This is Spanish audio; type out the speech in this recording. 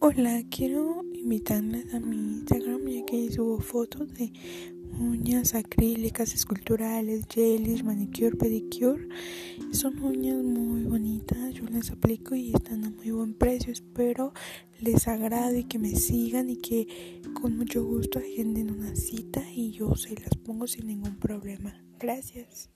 Hola, quiero invitarles a mi Instagram ya que subo fotos de uñas acrílicas, esculturales, gelish, manicure, pedicure. Son uñas muy bonitas, yo las aplico y están a muy buen precio. Espero les agrade y que me sigan y que con mucho gusto agenden una cita y yo se las pongo sin ningún problema. Gracias.